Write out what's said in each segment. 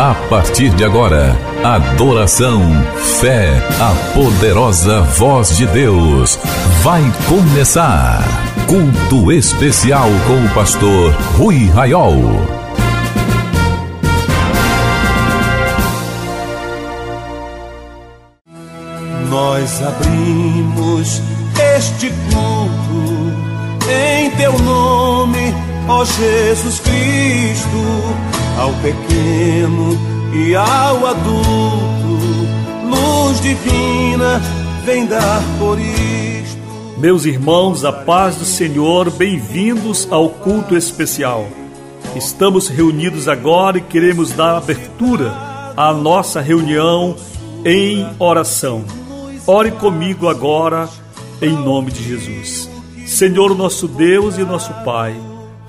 A partir de agora, adoração, fé, a poderosa voz de Deus. Vai começar. Culto especial com o pastor Rui Raiol. Nós abrimos este culto em teu nome, ó Jesus Cristo ao pequeno e ao adulto, luz divina vem dar por isto. Meus irmãos, a paz do Senhor, bem-vindos ao culto especial. Estamos reunidos agora e queremos dar abertura à nossa reunião em oração. Ore comigo agora, em nome de Jesus. Senhor, nosso Deus e nosso Pai.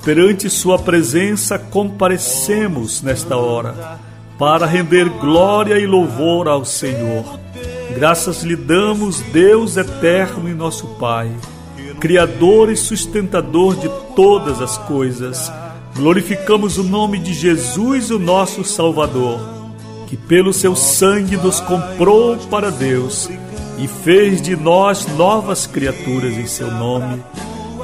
Perante Sua presença comparecemos nesta hora para render glória e louvor ao Senhor. Graças lhe damos, Deus eterno e nosso Pai, Criador e sustentador de todas as coisas. Glorificamos o nome de Jesus, o nosso Salvador, que pelo seu sangue nos comprou para Deus e fez de nós novas criaturas em seu nome.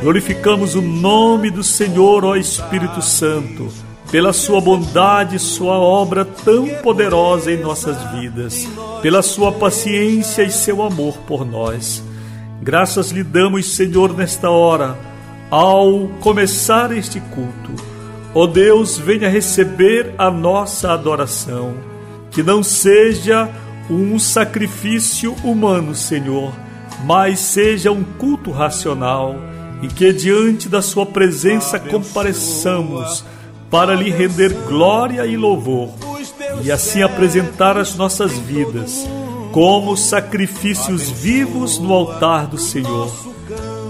Glorificamos o nome do Senhor, ó Espírito Santo, pela sua bondade, sua obra tão poderosa em nossas vidas, pela sua paciência e seu amor por nós. Graças lhe damos, Senhor, nesta hora, ao começar este culto. Ó Deus, venha receber a nossa adoração, que não seja um sacrifício humano, Senhor, mas seja um culto racional e que diante da Sua presença compareçamos para lhe render glória e louvor e assim apresentar as nossas vidas como sacrifícios vivos no altar do Senhor.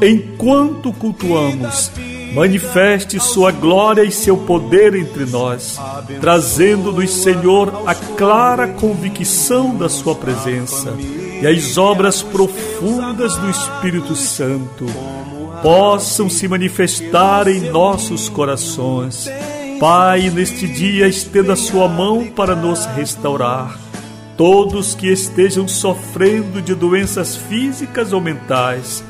Enquanto cultuamos, manifeste Sua glória e seu poder entre nós, trazendo-nos, Senhor, a clara convicção da Sua presença e as obras profundas do Espírito Santo possam se manifestar em nossos corações. Pai, neste dia estenda sua mão para nos restaurar. Todos que estejam sofrendo de doenças físicas ou mentais,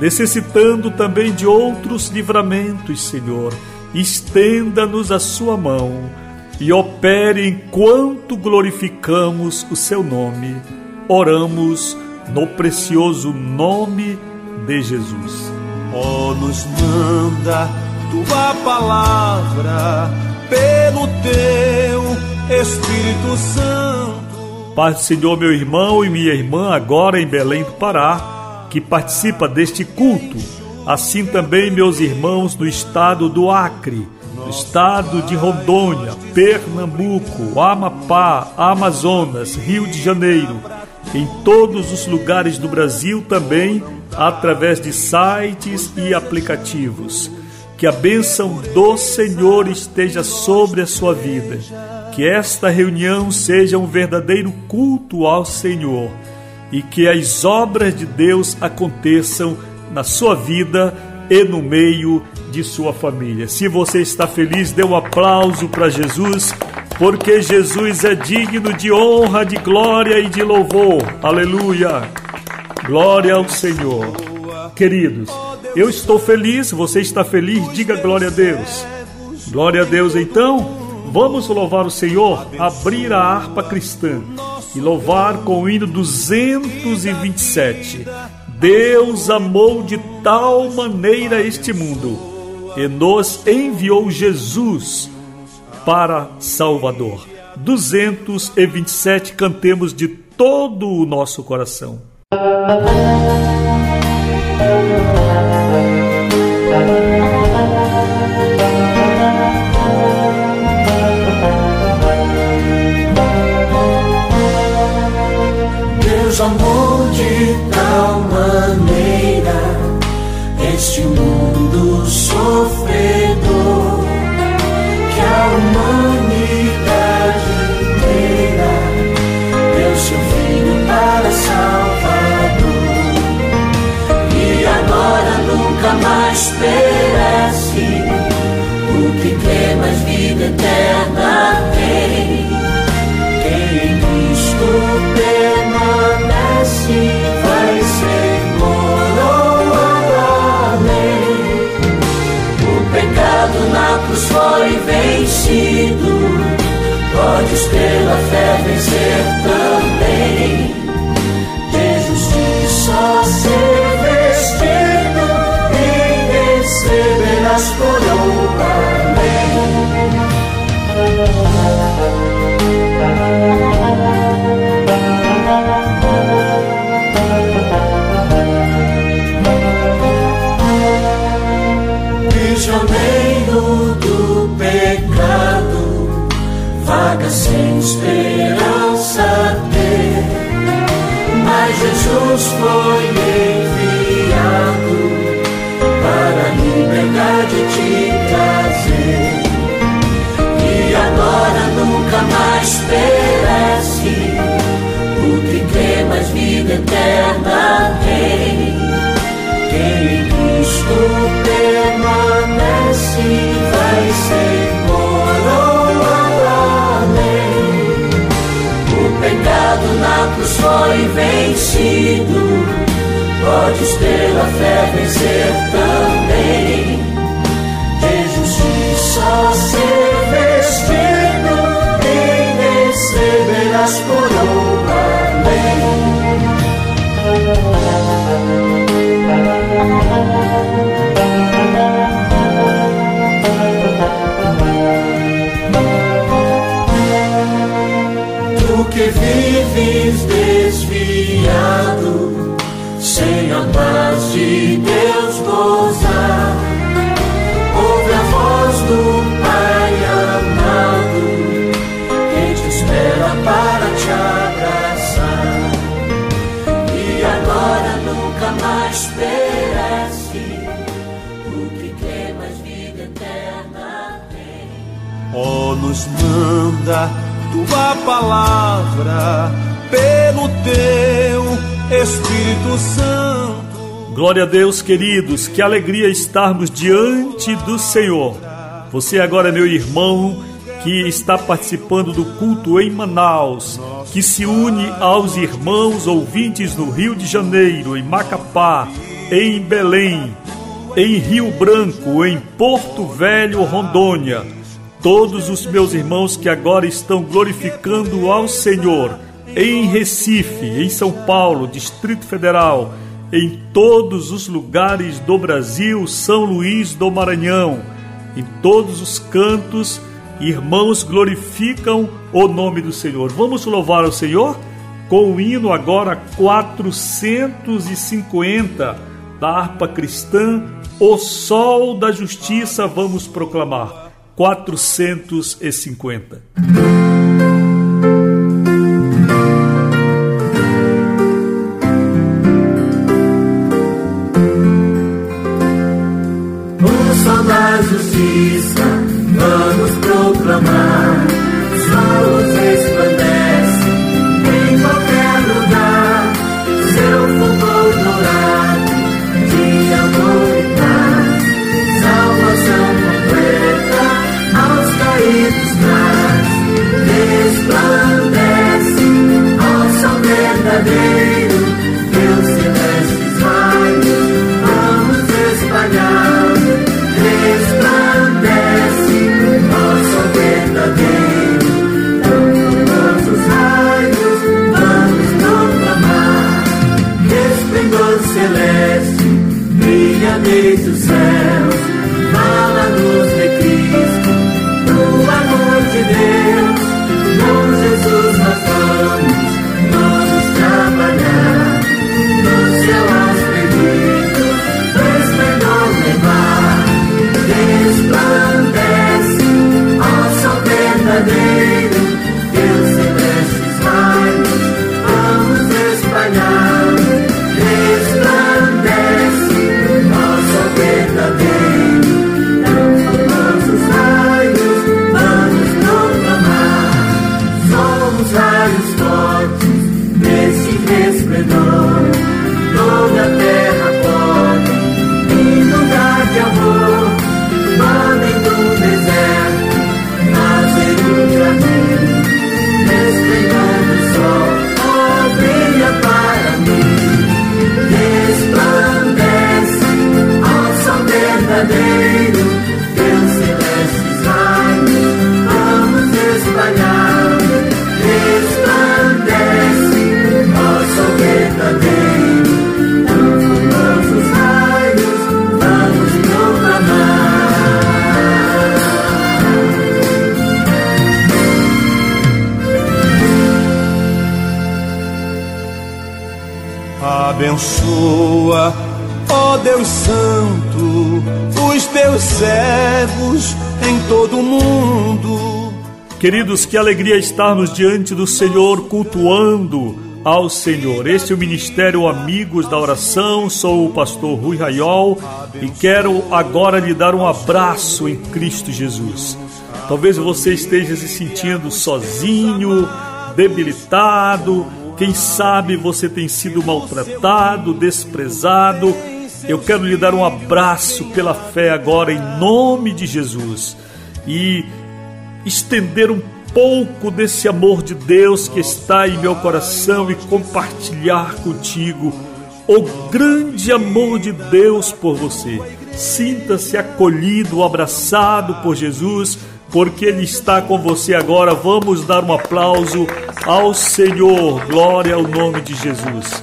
necessitando também de outros livramentos, Senhor, estenda-nos a sua mão e opere enquanto glorificamos o seu nome. Oramos no precioso nome de Jesus. Oh, nos manda tua palavra pelo teu Espírito Santo. Pai do Senhor, meu irmão e minha irmã, agora em Belém do Pará, que participa deste culto, assim também meus irmãos do estado do Acre, no estado de Rondônia, Pernambuco, Amapá, Amazonas, Rio de Janeiro, em todos os lugares do Brasil também através de sites e aplicativos. Que a bênção do Senhor esteja sobre a sua vida. Que esta reunião seja um verdadeiro culto ao Senhor e que as obras de Deus aconteçam na sua vida e no meio de sua família. Se você está feliz, dê um aplauso para Jesus, porque Jesus é digno de honra, de glória e de louvor. Aleluia! Glória ao Senhor. Queridos, eu estou feliz, você está feliz, diga glória a Deus. Glória a Deus, então, vamos louvar o Senhor, abrir a harpa cristã e louvar com o hino 227. Deus amou de tal maneira este mundo e nos enviou Jesus para Salvador. 227 cantemos de todo o nosso coração. Deus amou de tal maneira este mundo sofredor eterna tem. Quem em Cristo permanece vai ser coroado além. O pecado na cruz foi vencido, podes pela fé vencer também. Tua palavra pelo teu Espírito Santo. Glória a Deus, queridos, que alegria estarmos diante do Senhor. Você agora, meu irmão, que está participando do culto em Manaus, que se une aos irmãos ouvintes no Rio de Janeiro, em Macapá, em Belém, em Rio Branco, em Porto Velho, Rondônia. Todos os meus irmãos que agora estão glorificando ao Senhor em Recife, em São Paulo, Distrito Federal, em todos os lugares do Brasil, São Luís do Maranhão, em todos os cantos, irmãos glorificam o nome do Senhor. Vamos louvar ao Senhor com o hino agora 450 da harpa cristã, O Sol da Justiça, vamos proclamar. 450. O sol da justiça, vamos proclamar. Queridos, que alegria estarmos diante do Senhor, cultuando ao Senhor. Este é o Ministério Amigos da Oração. Sou o pastor Rui Raiol e quero agora lhe dar um abraço em Cristo Jesus. Talvez você esteja se sentindo sozinho, debilitado, quem sabe você tem sido maltratado, desprezado. Eu quero lhe dar um abraço pela fé agora em nome de Jesus e estender um pouco desse amor de Deus que está em meu coração e compartilhar contigo o grande amor de Deus por você. Sinta-se acolhido, abraçado por Jesus porque Ele está com você agora. Vamos dar um aplauso ao Senhor. Glória ao nome de Jesus.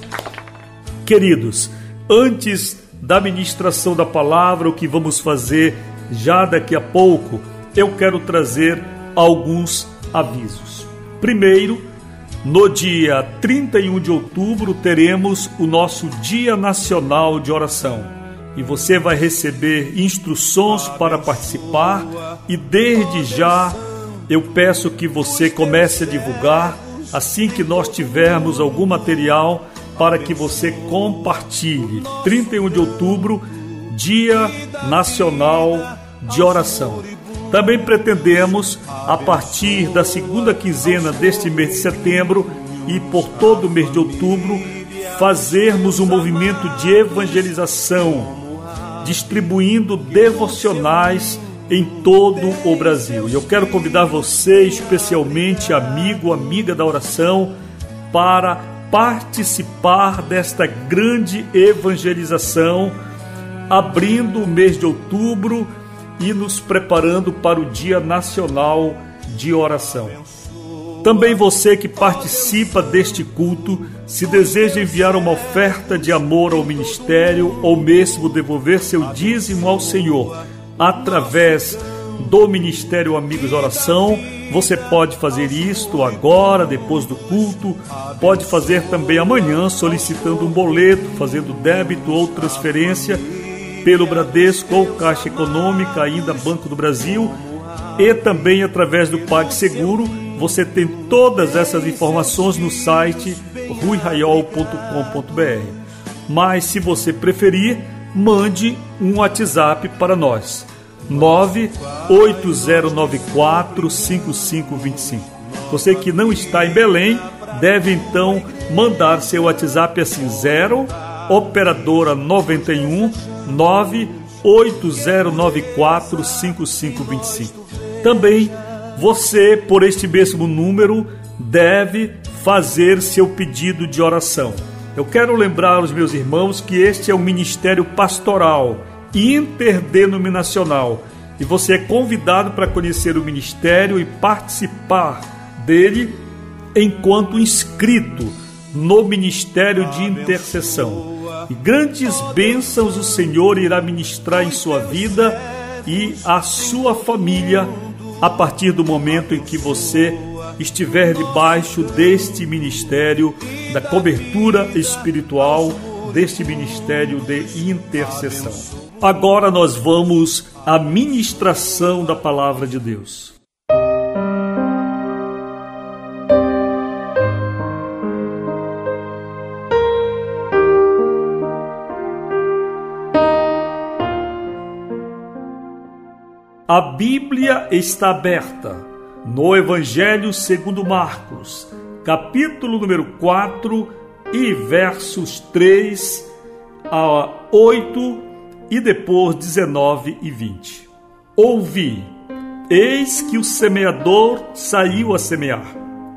Queridos, antes da ministração da palavra, o que vamos fazer já daqui a pouco, eu quero trazer alguns avisos. Primeiro, no dia 31 de outubro, teremos o nosso Dia Nacional de Oração e você vai receber instruções para participar e desde já eu peço que você comece a divulgar assim que nós tivermos algum material para que você compartilhe. 31 de outubro, Dia Nacional de Oração. Também pretendemos, a partir da segunda quinzena deste mês de setembro e por todo o mês de outubro, fazermos um movimento de evangelização distribuindo devocionais em todo o Brasil. E eu quero convidar você, especialmente amigo, amiga da oração, para participar desta grande evangelização, abrindo o mês de outubro e nos preparando para o Dia Nacional de Oração. Também você que participa deste culto, se deseja enviar uma oferta de amor ao ministério ou mesmo devolver seu dízimo ao Senhor através do Ministério Amigos Oração, você pode fazer isto agora, depois do culto, pode fazer também amanhã, solicitando um boleto, fazendo débito ou transferência pelo Bradesco ou Caixa Econômica, ainda Banco do Brasil, e também através do PagSeguro você tem todas essas informações no site ruiraiol.com.br. Mas se você preferir, mande um WhatsApp para nós. 980945525. Você que não está em Belém, deve então mandar seu WhatsApp assim 0 operadora 91 980945525. Também você, por este mesmo número, deve fazer seu pedido de oração. Eu quero lembrar aos meus irmãos que este é um ministério pastoral interdenominacional e você é convidado para conhecer o ministério e participar dele enquanto inscrito no ministério de intercessão. E grandes bênçãos o Senhor irá ministrar em sua vida e a sua família a partir do momento em que você estiver debaixo deste ministério, da cobertura espiritual, deste ministério de intercessão. Agora nós vamos à ministração da palavra de Deus. A Bíblia está aberta no Evangelho segundo Marcos, capítulo número 4 e versos 3 a 8 e depois 19 e 20. Ouvi: Eis que o semeador saiu a semear,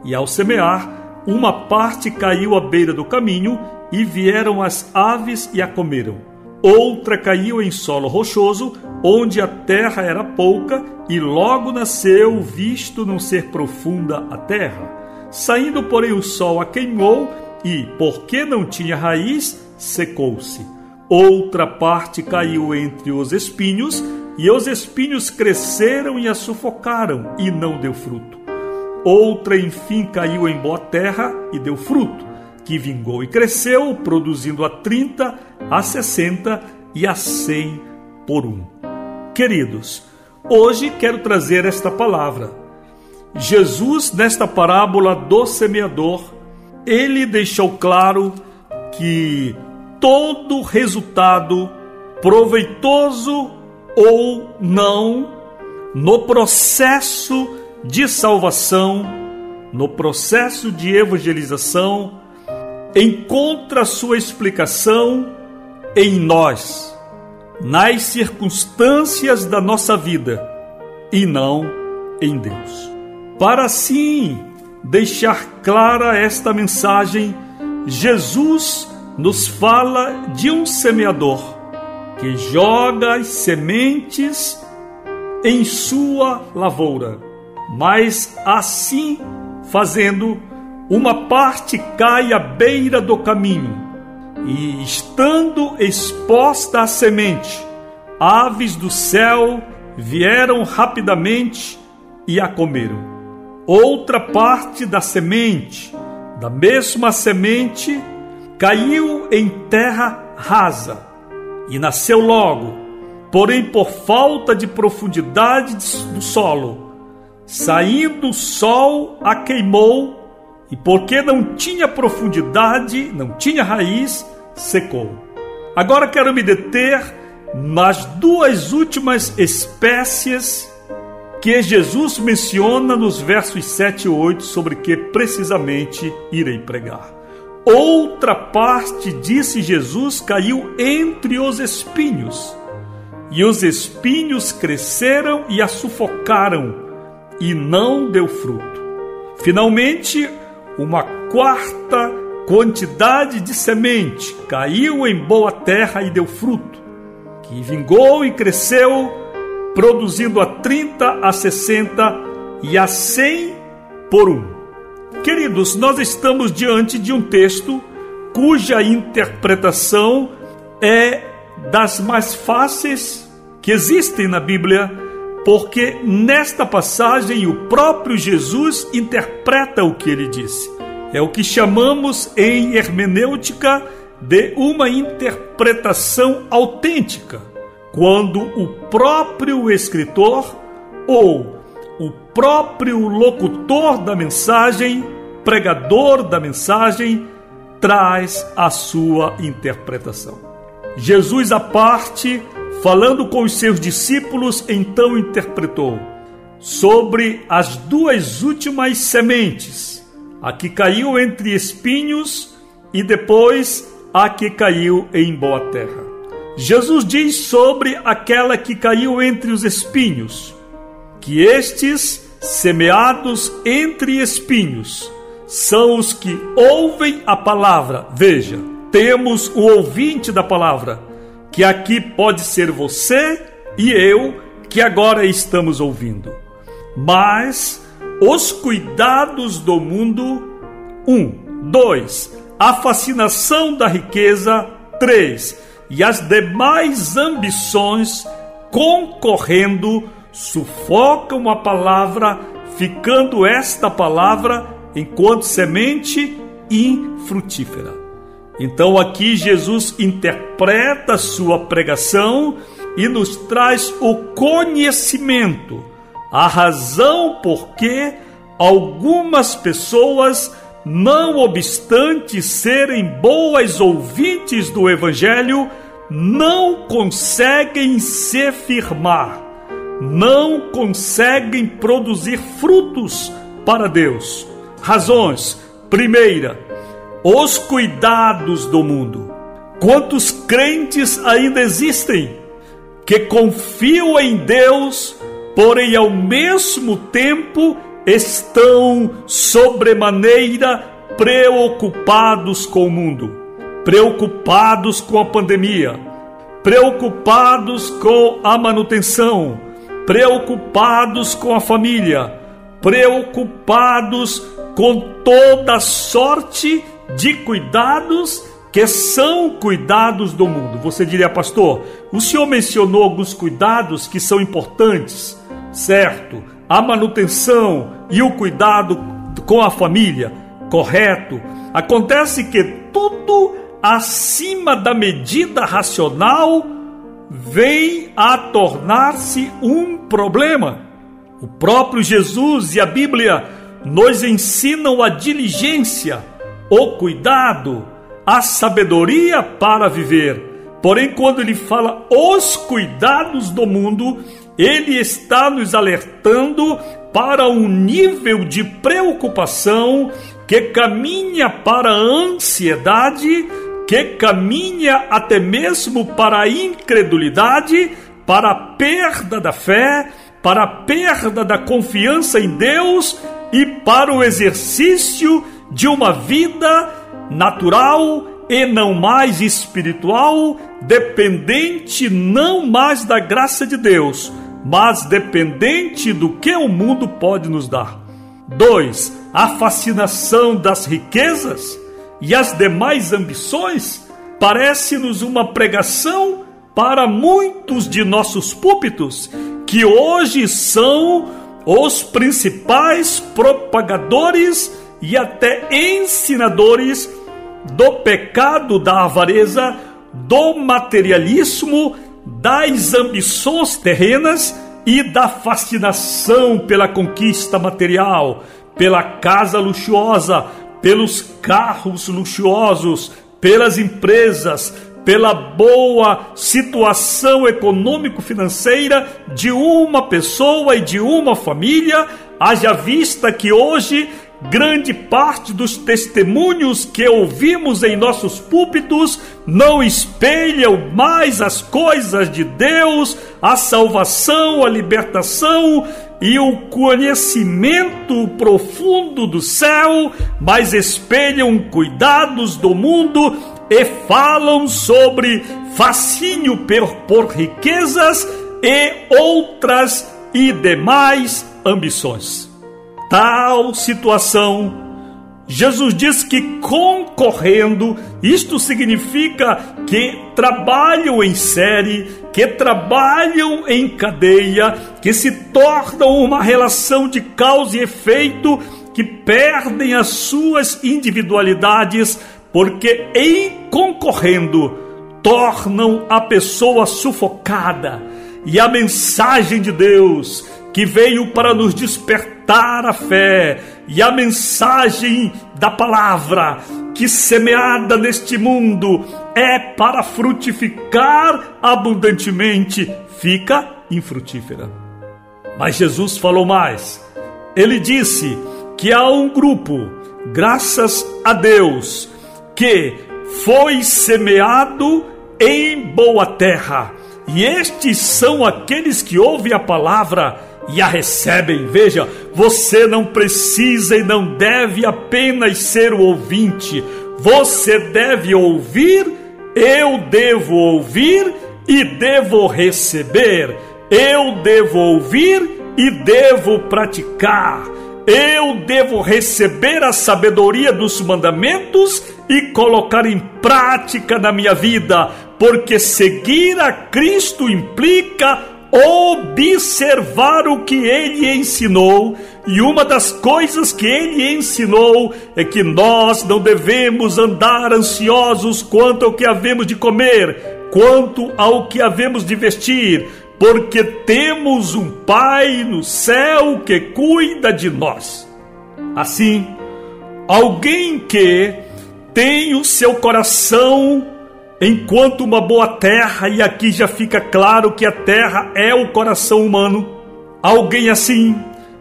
e ao semear, uma parte caiu à beira do caminho, e vieram as aves e a comeram. Outra caiu em solo rochoso, onde a terra era pouca, e logo nasceu, visto não ser profunda a terra. Saindo, porém, o sol a queimou, e, porque não tinha raiz, secou-se. Outra parte caiu entre os espinhos, e os espinhos cresceram e a sufocaram, e não deu fruto. Outra, enfim, caiu em boa terra e deu fruto que vingou e cresceu, produzindo a 30, a 60 e a 100 por um. Queridos, hoje quero trazer esta palavra. Jesus, nesta parábola do semeador, ele deixou claro que todo resultado, proveitoso ou não, no processo de salvação, no processo de evangelização, encontra sua explicação em nós, nas circunstâncias da nossa vida e não em Deus. Para assim deixar clara esta mensagem, Jesus nos fala de um semeador que joga as sementes em sua lavoura, mas assim fazendo, uma parte cai à beira do caminho, e estando exposta a semente, aves do céu vieram rapidamente e a comeram. Outra parte da semente, da mesma semente, caiu em terra rasa e nasceu logo, porém por falta de profundidade do solo, saindo o sol a queimou e porque não tinha profundidade, não tinha raiz, secou. Agora quero me deter nas duas últimas espécies que Jesus menciona nos versos 7 e 8 sobre que precisamente irei pregar. Outra parte, disse Jesus, caiu entre os espinhos, e os espinhos cresceram e a sufocaram, e não deu fruto. Finalmente, uma quarta quantidade de semente caiu em boa terra e deu fruto, que vingou e cresceu, produzindo a 30, a 60 e a 100 por um. Queridos, nós estamos diante de um texto cuja interpretação é das mais fáceis que existem na Bíblia, porque nesta passagem o próprio Jesus interpreta o que ele disse. É o que chamamos em hermenêutica de uma interpretação autêntica, quando o próprio escritor ou o próprio locutor da mensagem, pregador da mensagem, traz a sua interpretação. Jesus, à parte, falando com os seus discípulos, então interpretou sobre as duas últimas sementes, a que caiu entre espinhos e depois a que caiu em boa terra. Jesus diz sobre aquela que caiu entre os espinhos, que estes, semeados entre espinhos, são os que ouvem a palavra. Veja, temos o ouvinte da palavra, que aqui pode ser você e eu, que agora estamos ouvindo. Mas os cuidados do mundo, um, dois, a fascinação da riqueza, três, e as demais ambições concorrendo sufocam a palavra, ficando esta palavra enquanto semente infrutífera. Então aqui Jesus interpreta sua pregação e nos traz o conhecimento, a razão por que algumas pessoas, não obstante serem boas ouvintes do evangelho, não conseguem se firmar não conseguem produzir frutos para Deus. Razões: primeira, os cuidados do mundo. Quantos crentes ainda existem que confiam em Deus, porém ao mesmo tempo estão sobremaneira preocupados com o mundo, preocupados com a pandemia, preocupados com a manutenção, preocupados com a família, preocupados com toda sorte cuidados que são cuidados do mundo. Você diria, pastor, o senhor mencionou alguns cuidados que são importantes, certo? A manutenção e o cuidado com a família. correto. Acontece que tudo acima da medida racional vem a tornar-se um problema. O próprio Jesus e a Bíblia nos ensinam a diligência, o cuidado, a sabedoria para viver. Porém, quando ele fala os cuidados do mundo, ele está nos alertando para um nível de preocupação que caminha para a ansiedade, que caminha até mesmo para a incredulidade, para a perda da fé, para a perda da confiança em Deus e para o exercício de uma vida natural e não mais espiritual, dependente não mais da graça de Deus, mas dependente do que o mundo pode nos dar. 2. A fascinação das riquezas e as demais ambições parece-nos uma pregação para muitos de nossos púlpitos que hoje são os principais propagadores e até ensinadores do pecado da avareza, do materialismo, das ambições terrenas e da fascinação pela conquista material, pela casa luxuosa, pelos carros luxuosos, pelas empresas, pela boa situação econômico-financeira de uma pessoa e de uma família, haja vista que hoje grande parte dos testemunhos que ouvimos em nossos púlpitos não espelham mais as coisas de Deus, a salvação, a libertação e o conhecimento profundo do céu, mas espelham cuidados do mundo e falam sobre fascínio por, riquezas e outras e demais ambições. Tal situação Jesus diz que concorrendo, isto significa que trabalham em série, que trabalham em cadeia, que se tornam uma relação de causa e efeito, que perdem as suas individualidades porque em concorrendo tornam a pessoa sufocada. E a mensagem de Deus que veio para nos despertar a fé, e a mensagem da palavra que semeada neste mundo é para frutificar abundantemente, fica infrutífera. Mas Jesus falou mais. Ele disse que há um grupo, graças a Deus, que foi semeado em boa terra. E estes são aqueles que ouvem a palavra e a recebem. Veja, você não precisa e não deve apenas ser o ouvinte, você deve ouvir, eu devo ouvir e devo receber. Eu devo ouvir e devo praticar. Eu devo receber a sabedoria dos mandamentos e colocar em prática na minha vida, porque seguir a Cristo implica observar o que ele ensinou, e uma das coisas que ele ensinou é que nós não devemos andar ansiosos quanto ao que havemos de comer, quanto ao que havemos de vestir, porque temos um Pai no céu que cuida de nós. Assim, alguém que tem o seu coração enquanto uma boa terra, e aqui já fica claro que a terra é o coração humano. Alguém assim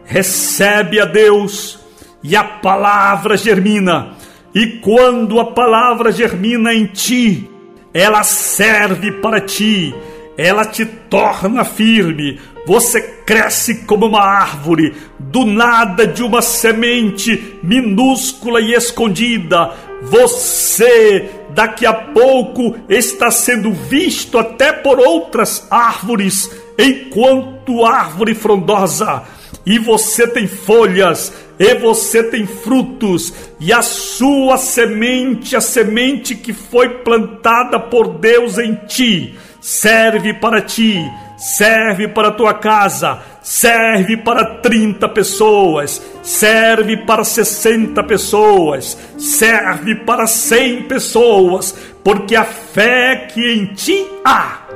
recebe a Deus e a palavra germina, e quando a palavra germina em ti, ela serve para ti, ela te torna firme, você cresce como uma árvore, do nada de uma semente minúscula e escondida. Você daqui a pouco está sendo visto até por outras árvores, enquanto árvore frondosa. E você tem folhas, e você tem frutos, e a sua semente, a semente que foi plantada por Deus em ti, serve para ti serve para a tua casa, serve para 30 pessoas, serve para 60 pessoas, serve para 100 pessoas, porque a fé que em ti há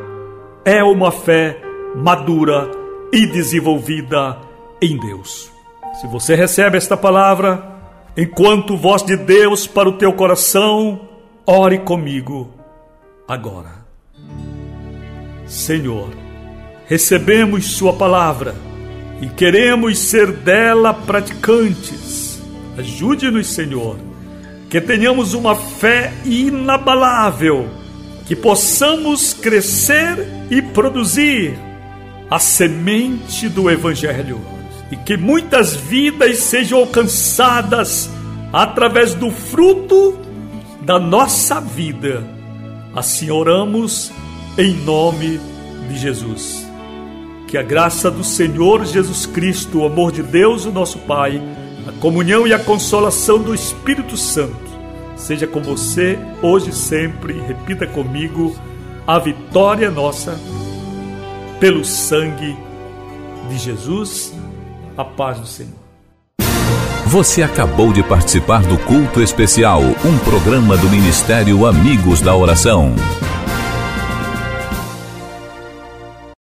é uma fé madura e desenvolvida em Deus. Se você recebe esta palavra, enquanto voz de Deus para o teu coração, ore comigo agora. Senhor, recebemos Sua palavra e queremos ser dela praticantes. Ajude-nos, Senhor, que tenhamos uma fé inabalável, que possamos crescer e produzir a semente do Evangelho e que muitas vidas sejam alcançadas através do fruto da nossa vida. Assim oramos em nome de Jesus. Que a graça do Senhor Jesus Cristo, o amor de Deus, o nosso Pai, a comunhão e a consolação do Espírito Santo seja com você hoje e sempre. Repita comigo: a vitória é nossa pelo sangue de Jesus. A paz do Senhor. Você acabou de participar do culto especial, um programa do Ministério Amigos da Oração.